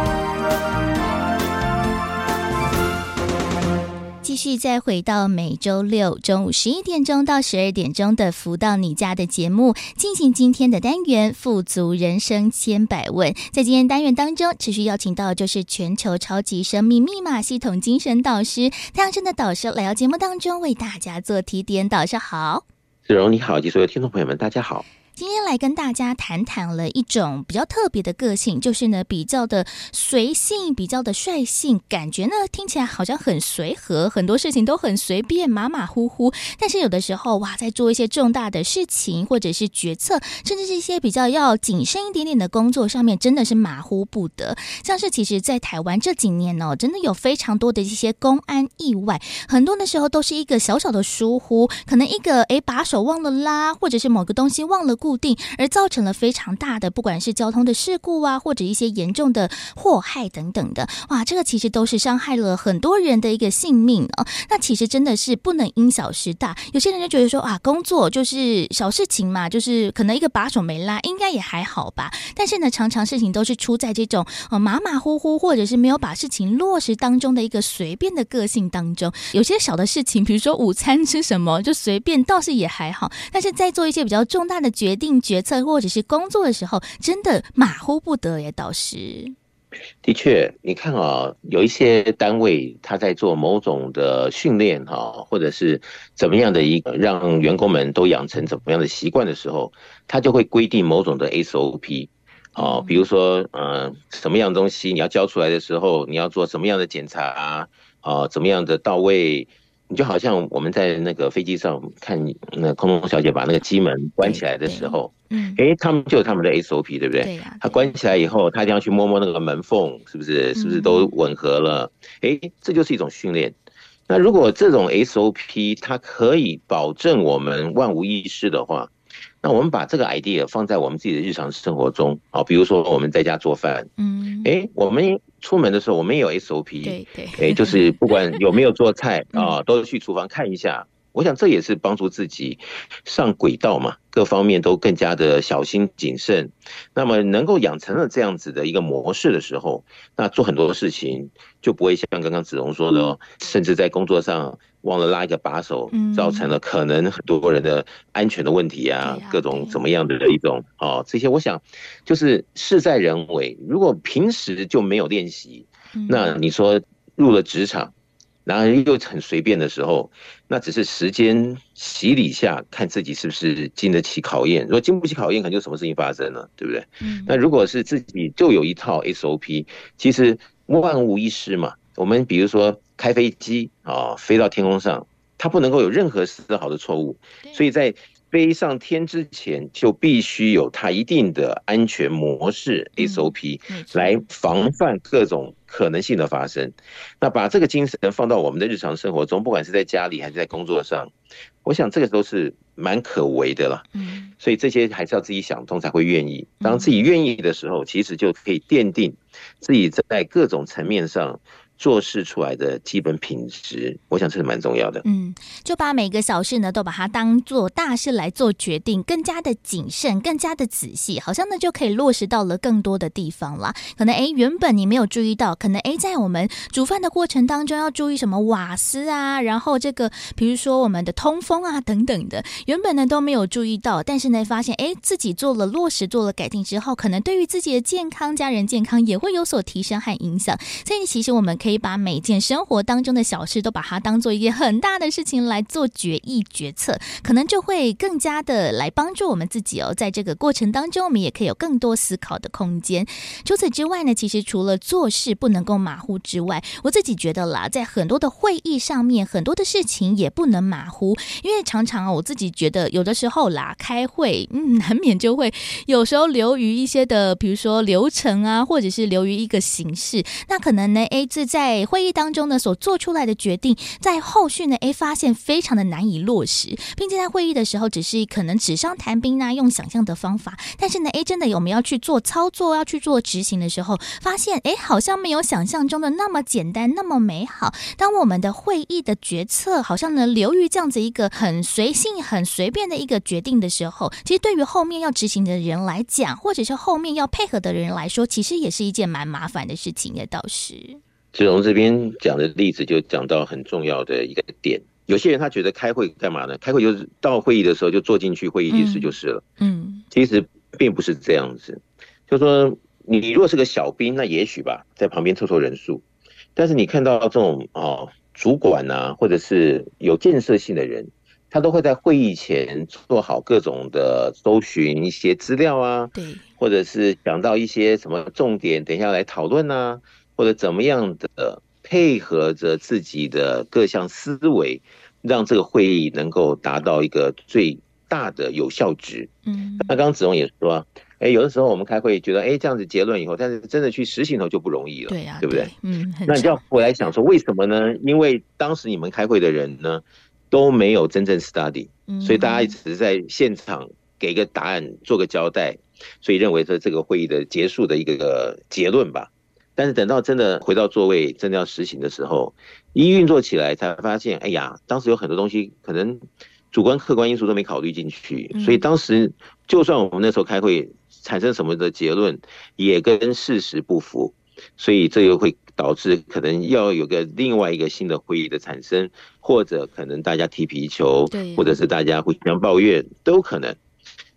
继续再回到每周六中午十一点钟到十二点钟的《福到你家》的节目，进行今天的单元《富足人生千百问》。在今天单元当中，持续邀请到就是全球超级生命密码系统精神导师太阳盛德导师来到节目当中，为大家做提点。导师好。子荣你好，及所有听众朋友们，大家好。今天来跟大家谈谈了一种比较特别的个性，就是呢比较的随性，比较的率性，感觉呢听起来好像很随和，很多事情都很随便，马马虎虎。但是有的时候哇，在做一些重大的事情或者是决策，甚至是一些比较要谨慎一点点的工作上面，真的是马虎不得。像是其实，在台湾这几年呢，真的有非常多的一些公安意外，很多的时候都是一个小小的疏忽，可能一个诶把手忘了拉，或者是某个东西忘了。固定而造成了非常大的，不管是交通的事故啊，或者一些严重的祸害等等的，哇，这个其实都是伤害了很多人的一个性命哦。那其实真的是不能因小失大。有些人就觉得说啊，工作就是小事情嘛，就是可能一个把手没拉，应该也还好吧。但是呢，常常事情都是出在这种马马虎虎，或者是没有把事情落实当中的一个随便的个性当中。有些小的事情，比如说午餐吃什么，就随便，倒是也还好。但是在做一些比较重大的决定。定决策或者是工作的时候，真的马虎不得耶。导师，的确，你看啊，有一些单位他在做某种的训练哈，或者是怎么样的一个让员工们都养成怎么样的习惯的时候，他就会规定某种的 SOP 啊，比如说嗯，什么样的东西你要交出来的时候，你要做什么样的检查啊，怎么样的到位。你就好像我们在那个飞机上看那空中小姐把那个机门关起来的时候，嗯，诶，他们就有他们的 SOP，对不对？对呀。他关起来以后，他一定要去摸摸那个门缝，是不是？是不是都吻合了？诶，这就是一种训练。那如果这种 SOP 它可以保证我们万无一失的话，那我们把这个 idea 放在我们自己的日常生活中啊，比如说我们在家做饭，嗯，哎，我们出门的时候我们也有 SOP，对对，哎，就是不管有没有做菜 啊，都去厨房看一下我想这也是帮助自己上轨道嘛，各方面都更加的小心谨慎。那么能够养成了这样子的一个模式的时候，那做很多的事情就不会像刚刚子荣说的，甚至在工作上忘了拉一个把手，造成了可能很多人的安全的问题啊，各种怎么样的一种哦，这些我想就是事在人为。如果平时就没有练习，那你说入了职场，然后又很随便的时候，那只是时间洗礼下，看自己是不是经得起考验。如果经不起考验，可能就什么事情发生了，对不对？嗯。那如果是自己就有一套 SOP，其实万无一失嘛。我们比如说开飞机啊，飞到天空上，它不能够有任何丝毫的错误，所以在。飞上天之前，就必须有它一定的安全模式 SOP 来防范各种可能性的发生。那把这个精神放到我们的日常生活中，不管是在家里还是在工作上，我想这个都是蛮可为的了。嗯，所以这些还是要自己想通才会愿意。当自己愿意的时候，其实就可以奠定自己在各种层面上。做事出来的基本品质，我想这是蛮重要的。嗯，就把每个小事呢，都把它当做大事来做决定，更加的谨慎，更加的仔细，好像呢就可以落实到了更多的地方了。可能诶，原本你没有注意到，可能诶，在我们煮饭的过程当中要注意什么瓦斯啊，然后这个比如说我们的通风啊等等的，原本呢都没有注意到，但是呢发现诶，自己做了落实，做了改进之后，可能对于自己的健康、家人健康也会有所提升和影响。所以其实我们可以。可以把每件生活当中的小事都把它当做一件很大的事情来做决议决策，可能就会更加的来帮助我们自己哦。在这个过程当中，我们也可以有更多思考的空间。除此之外呢，其实除了做事不能够马虎之外，我自己觉得啦，在很多的会议上面，很多的事情也不能马虎，因为常常啊我自己觉得有的时候啦，开会嗯，难免就会有时候流于一些的，比如说流程啊，或者是流于一个形式，那可能呢，A 字在。在会议当中呢，所做出来的决定，在后续呢，哎，发现非常的难以落实，并且在会议的时候，只是可能纸上谈兵啊，用想象的方法，但是呢，哎，真的我们要去做操作，要去做执行的时候，发现哎，好像没有想象中的那么简单，那么美好。当我们的会议的决策好像呢，流于这样子一个很随性、很随便的一个决定的时候，其实对于后面要执行的人来讲，或者是后面要配合的人来说，其实也是一件蛮麻烦的事情也倒是。子荣这边讲的例子就讲到很重要的一个点。有些人他觉得开会干嘛呢？开会就是到会议的时候就坐进去会议室就是了。嗯，其实并不是这样子。就说你如果是个小兵，那也许吧，在旁边凑凑人数。但是你看到这种哦，主管啊，或者是有建设性的人，他都会在会议前做好各种的搜寻一些资料啊，对，或者是讲到一些什么重点，等一下来讨论啊。或者怎么样的配合着自己的各项思维，让这个会议能够达到一个最大的有效值。嗯，那刚刚子荣也说，哎，有的时候我们开会觉得，哎，这样子结论以后，但是真的去实行头就不容易了，对呀，对不对？嗯，那你要回来想说，为什么呢？因为当时你们开会的人呢都没有真正 study，所以大家只是在现场给个答案，做个交代，所以认为说这个会议的结束的一个结论吧。但是等到真的回到座位，真的要实行的时候，一运作起来才发现，哎呀，当时有很多东西可能主观客观因素都没考虑进去，所以当时就算我们那时候开会产生什么的结论，也跟事实不符，所以这又会导致可能要有个另外一个新的会议的产生，或者可能大家踢皮球，或者是大家互相抱怨都可能。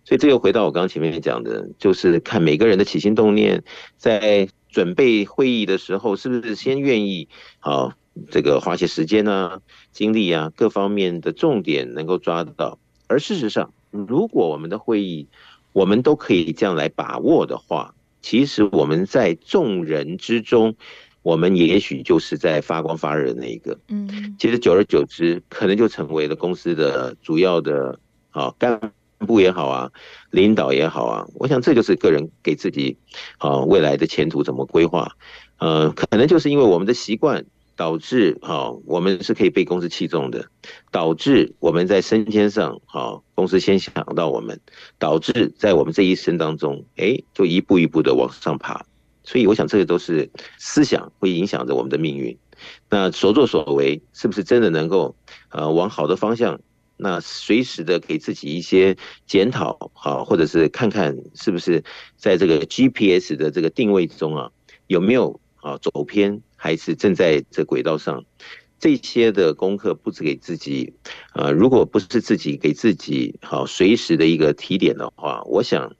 所以这又回到我刚刚前面讲的，就是看每个人的起心动念在。准备会议的时候，是不是先愿意啊这个花些时间啊、精力啊，各方面的重点能够抓得到？而事实上，如果我们的会议我们都可以这样来把握的话，其实我们在众人之中，我们也许就是在发光发热的那一个。嗯，其实久而久之，可能就成为了公司的主要的啊干部也好啊，领导也好啊，我想这就是个人给自己啊未来的前途怎么规划，呃，可能就是因为我们的习惯导致哈，我们是可以被公司器重的，导致我们在升迁上哈，公司先想到我们，导致在我们这一生当中，哎，就一步一步的往上爬。所以我想这个都是思想会影响着我们的命运。那所作所为是不是真的能够呃往好的方向？那随时的给自己一些检讨，好，或者是看看是不是在这个 GPS 的这个定位中啊，有没有啊走偏，还是正在这轨道上？这些的功课不是给自己，呃，如果不是自己给自己好随时的一个提点的话，我想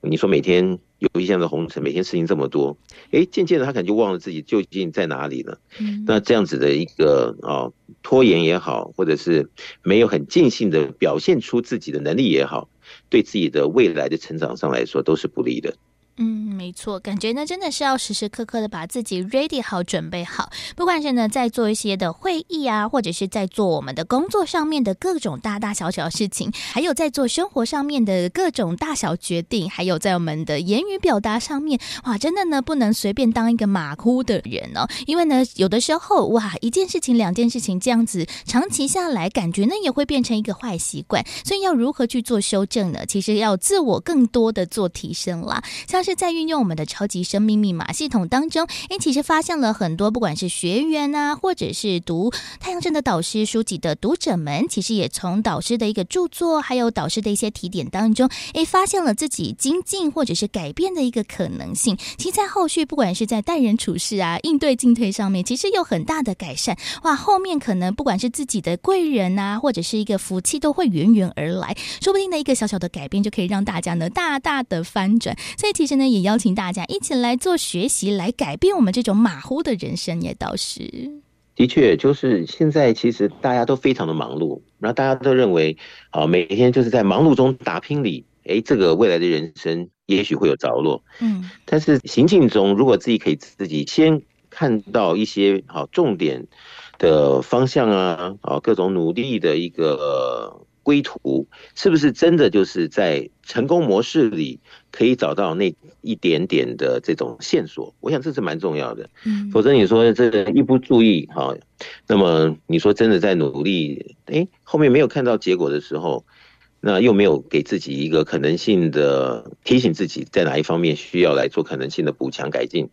你说每天。有一项的红尘，每天事情这么多，哎，渐渐的他可能就忘了自己究竟在哪里了。嗯，那这样子的一个啊拖延也好，或者是没有很尽兴的表现出自己的能力也好，对自己的未来的成长上来说都是不利的。嗯，没错，感觉呢真的是要时时刻刻的把自己 ready 好，准备好。不管是呢在做一些的会议啊，或者是在做我们的工作上面的各种大大小小的事情，还有在做生活上面的各种大小决定，还有在我们的言语表达上面，哇，真的呢不能随便当一个马虎的人哦。因为呢有的时候哇，一件事情、两件事情这样子长期下来，感觉呢也会变成一个坏习惯。所以要如何去做修正呢？其实要自我更多的做提升啦，像。是在运用我们的超级生命密码系统当中，哎，其实发现了很多，不管是学员啊，或者是读太阳镇》的导师书籍的读者们，其实也从导师的一个著作，还有导师的一些提点当中，哎，发现了自己精进或者是改变的一个可能性。其实，在后续不管是在待人处事啊、应对进退上面，其实有很大的改善。哇，后面可能不管是自己的贵人啊，或者是一个福气，都会源源而来。说不定的一个小小的改变，就可以让大家呢大大的翻转。所以，其实。那也邀请大家一起来做学习，来改变我们这种马虎的人生。也倒是的确，就是现在其实大家都非常的忙碌，然后大家都认为，啊，每天就是在忙碌中打拼里，哎，这个未来的人生也许会有着落。嗯，但是行进中，如果自己可以自己先看到一些好重点的方向啊，啊，各种努力的一个。归途是不是真的就是在成功模式里可以找到那一点点的这种线索？我想这是蛮重要的。嗯，否则你说这个一不注意哈，那么你说真的在努力，哎，后面没有看到结果的时候。那又没有给自己一个可能性的提醒，自己在哪一方面需要来做可能性的补强改进，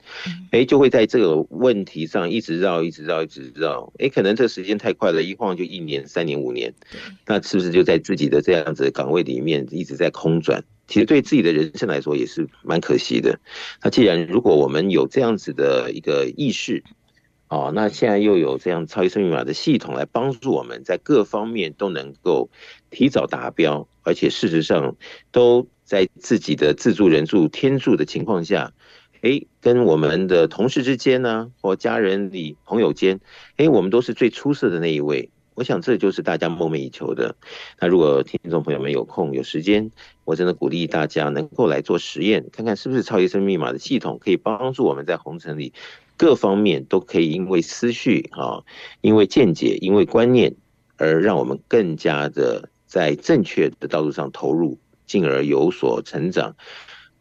哎，就会在这个问题上一直绕，一直绕，一直绕，哎，可能这时间太快了，一晃就一年、三年、五年，那是不是就在自己的这样子的岗位里面一直在空转？其实对自己的人生来说也是蛮可惜的。那既然如果我们有这样子的一个意识，哦，那现在又有这样超级生密码的系统来帮助我们在各方面都能够提早达标，而且事实上都在自己的自助、人助、天助的情况下，诶，跟我们的同事之间呢，或家人里、朋友间，诶，我们都是最出色的那一位。我想这就是大家梦寐以求的。那如果听众朋友们有空有时间，我真的鼓励大家能够来做实验，看看是不是超级生命密码的系统可以帮助我们在红尘里各方面都可以因为思绪啊，因为见解，因为观念，而让我们更加的在正确的道路上投入，进而有所成长。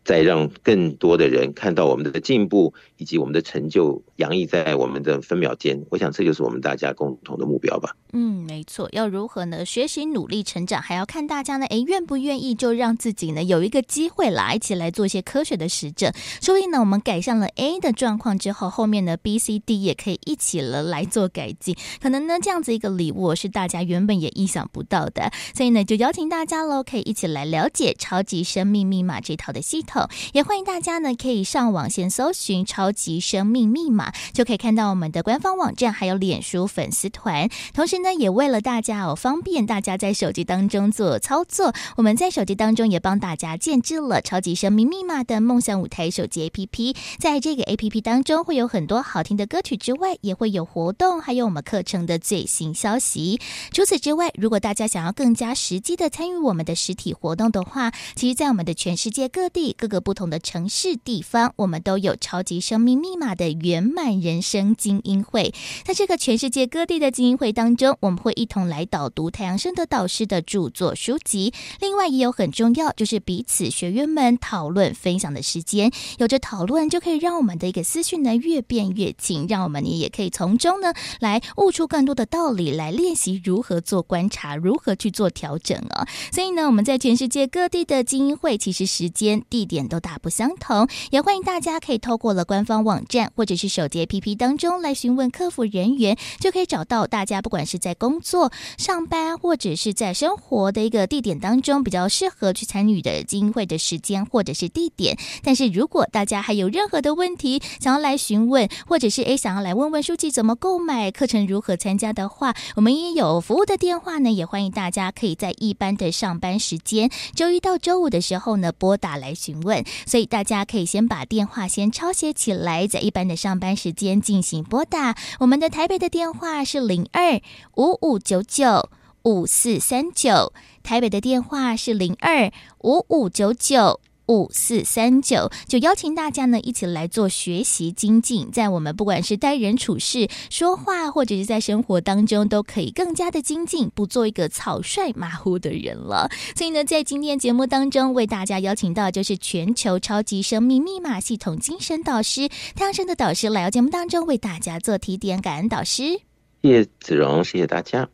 再让更多的人看到我们的进步以及我们的成就洋溢在我们的分秒间，我想这就是我们大家共同的目标吧。嗯，没错，要如何呢？学习努力成长，还要看大家呢，诶，愿不愿意就让自己呢有一个机会来一起来做一些科学的实证。所以呢，我们改善了 A 的状况之后，后面呢 B、C、D 也可以一起了来做改进。可能呢这样子一个礼物是大家原本也意想不到的。所以呢，就邀请大家喽，可以一起来了解超级生命密码这套的系统。也欢迎大家呢，可以上网先搜寻“超级生命密码”，就可以看到我们的官方网站，还有脸书粉丝团。同时呢，也为了大家哦，方便大家在手机当中做操作，我们在手机当中也帮大家建置了“超级生命密码”的梦想舞台手机 APP。在这个 APP 当中，会有很多好听的歌曲之外，也会有活动，还有我们课程的最新消息。除此之外，如果大家想要更加实际的参与我们的实体活动的话，其实，在我们的全世界各地各个不同的城市地方，我们都有超级生命密码的圆满人生精英会。在这个全世界各地的精英会当中，我们会一同来导读太阳盛德导师的著作书籍。另外，也有很重要，就是彼此学员们讨论分享的时间。有着讨论，就可以让我们的一个思绪呢越变越清，让我们呢也可以从中呢来悟出更多的道理，来练习如何做观察，如何去做调整啊。所以呢，我们在全世界各地的精英会，其实时间地。点都大不相同。也欢迎大家可以透过了官方网站或者是手机 APP 当中来询问客服人员，就可以找到大家不管是在工作、上班或者是在生活的一个地点当中比较适合去参与的经会的时间或者是地点。但是如果大家还有任何的问题想要来询问，或者是诶想要来问问书记怎么购买课程如何参加的话，我们也有服务的电话呢，也欢迎大家可以在一般的上班时间，周一到周五的时候呢拨打来询。问所以大家可以先把电话先抄写起来，在一般的上班时间进行拨打。我们的台北的电话是零二五五九九五四三九，台北的电话是零二五五九九。五四三九，就邀请大家呢一起来做学习精进，在我们不管是待人处事、说话，或者是在生活当中，都可以更加的精进，不做一个草率马虎的人了。所以呢，在今天节目当中，为大家邀请到就是全球超级生命密码系统精神导师太阳神的导师来到节目当中，为大家做提点。感恩导师，谢谢子荣，谢谢大家。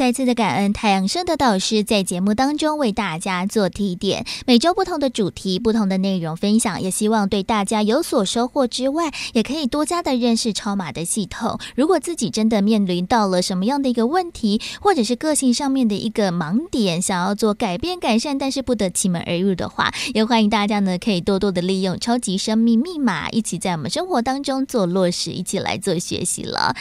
再次的感恩太阳升的导师在节目当中为大家做提点，每周不同的主题、不同的内容分享，也希望对大家有所收获之外，也可以多加的认识超码的系统。如果自己真的面临到了什么样的一个问题，或者是个性上面的一个盲点，想要做改变改善，但是不得其门而入的话，也欢迎大家呢可以多多的利用超级生命密码，一起在我们生活当中做落实，一起来做学习了。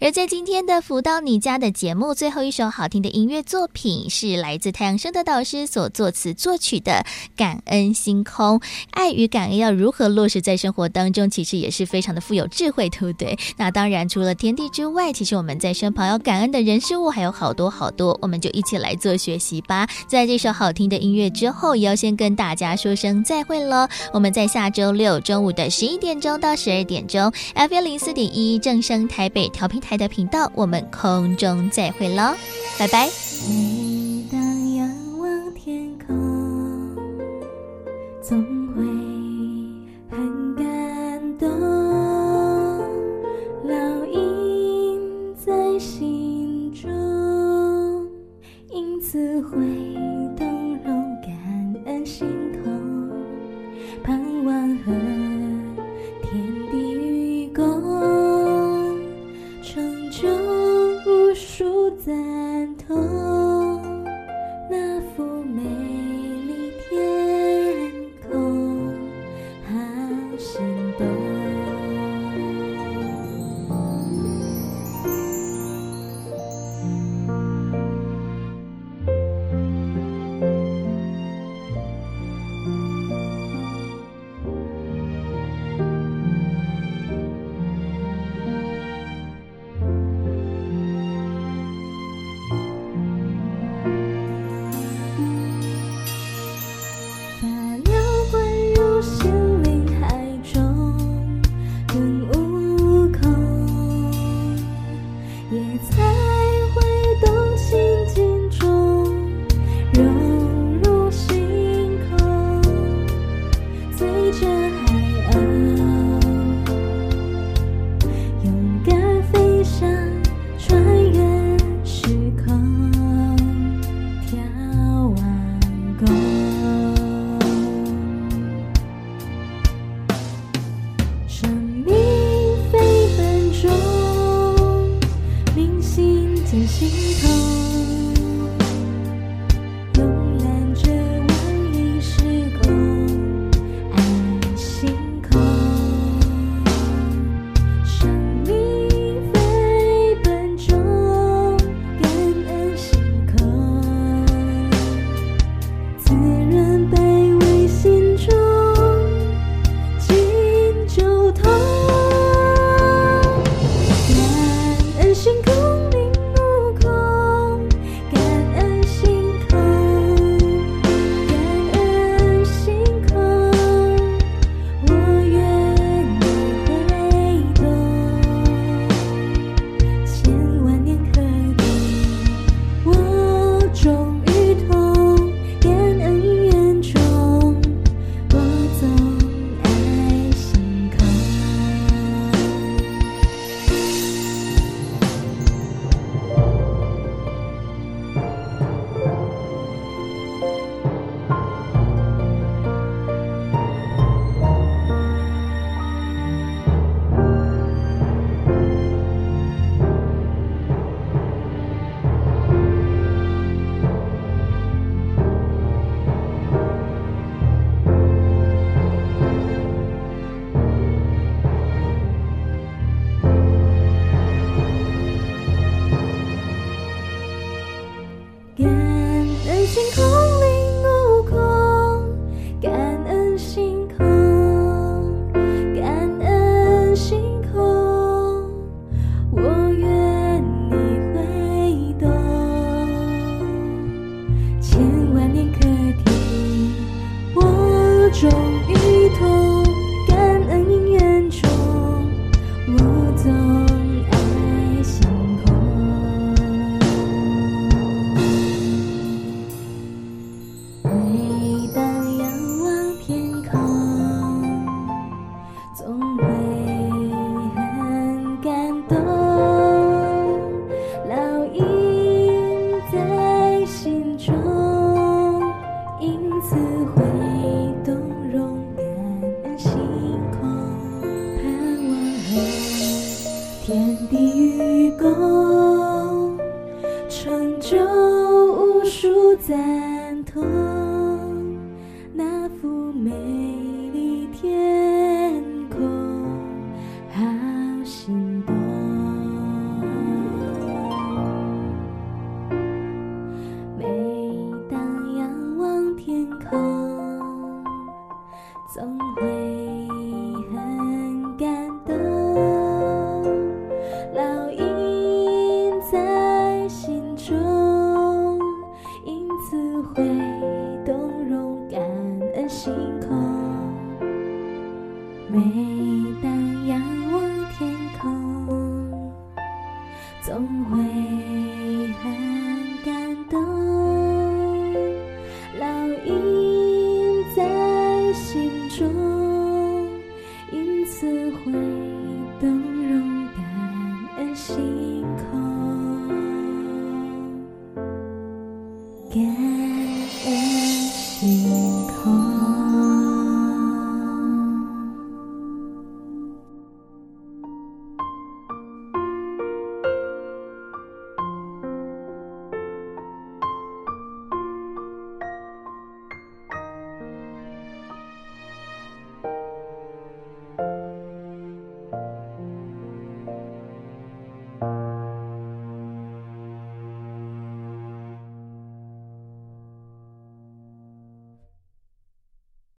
而在今天的福到你家的节目最后一首好听的音乐作品，是来自太阳升的导师所作词作曲的《感恩星空》。爱与感恩要如何落实在生活当中，其实也是非常的富有智慧，对不对？那当然，除了天地之外，其实我们在身旁要感恩的人事物还有好多好多，我们就一起来做学习吧。在这首好听的音乐之后，也要先跟大家说声再会喽。我们在下周六中午的十一点钟到十二点钟，FM 零四点一正声台北调频台的频道，我们空中再会喽，拜拜。每当仰望天空，总